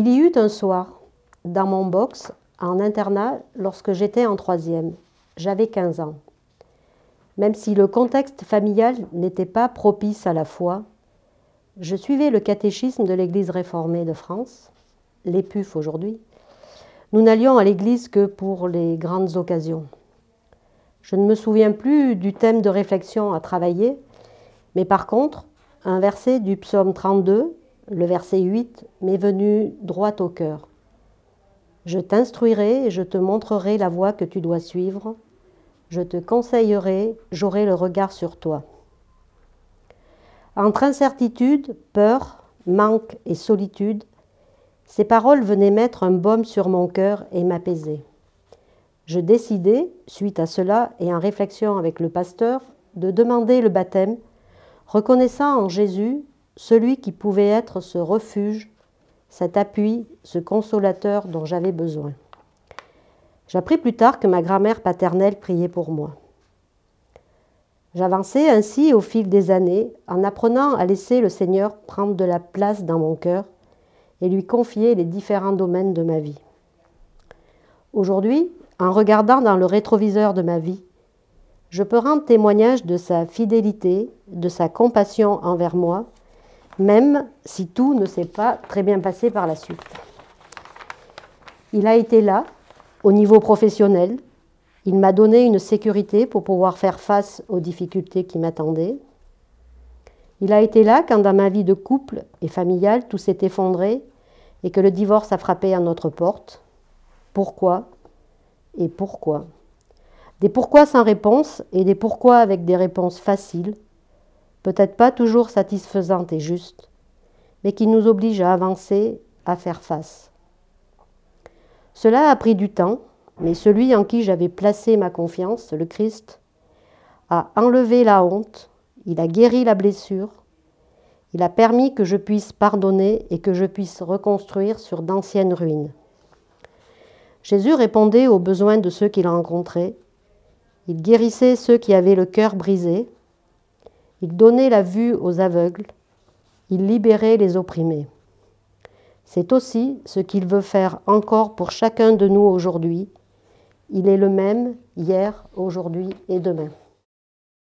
Il y eut un soir, dans mon box, en internat, lorsque j'étais en troisième. J'avais 15 ans. Même si le contexte familial n'était pas propice à la foi, je suivais le catéchisme de l'Église réformée de France, l'EPUF aujourd'hui. Nous n'allions à l'Église que pour les grandes occasions. Je ne me souviens plus du thème de réflexion à travailler, mais par contre, un verset du psaume 32 le verset 8 m'est venu droit au cœur. Je t'instruirai et je te montrerai la voie que tu dois suivre. Je te conseillerai, j'aurai le regard sur toi. Entre incertitude, peur, manque et solitude, ces paroles venaient mettre un baume sur mon cœur et m'apaiser. Je décidai, suite à cela et en réflexion avec le pasteur, de demander le baptême, reconnaissant en Jésus celui qui pouvait être ce refuge, cet appui, ce consolateur dont j'avais besoin. J'appris plus tard que ma grand-mère paternelle priait pour moi. J'avançais ainsi au fil des années en apprenant à laisser le Seigneur prendre de la place dans mon cœur et lui confier les différents domaines de ma vie. Aujourd'hui, en regardant dans le rétroviseur de ma vie, je peux rendre témoignage de sa fidélité, de sa compassion envers moi même si tout ne s'est pas très bien passé par la suite. Il a été là, au niveau professionnel. Il m'a donné une sécurité pour pouvoir faire face aux difficultés qui m'attendaient. Il a été là quand dans ma vie de couple et familiale tout s'est effondré et que le divorce a frappé à notre porte. Pourquoi et pourquoi? Des pourquoi sans réponse et des pourquoi avec des réponses faciles peut-être pas toujours satisfaisante et juste, mais qui nous oblige à avancer, à faire face. Cela a pris du temps, mais celui en qui j'avais placé ma confiance, le Christ, a enlevé la honte, il a guéri la blessure, il a permis que je puisse pardonner et que je puisse reconstruire sur d'anciennes ruines. Jésus répondait aux besoins de ceux qu'il rencontrait, il guérissait ceux qui avaient le cœur brisé, il donnait la vue aux aveugles, il libérait les opprimés. C'est aussi ce qu'il veut faire encore pour chacun de nous aujourd'hui. Il est le même hier, aujourd'hui et demain.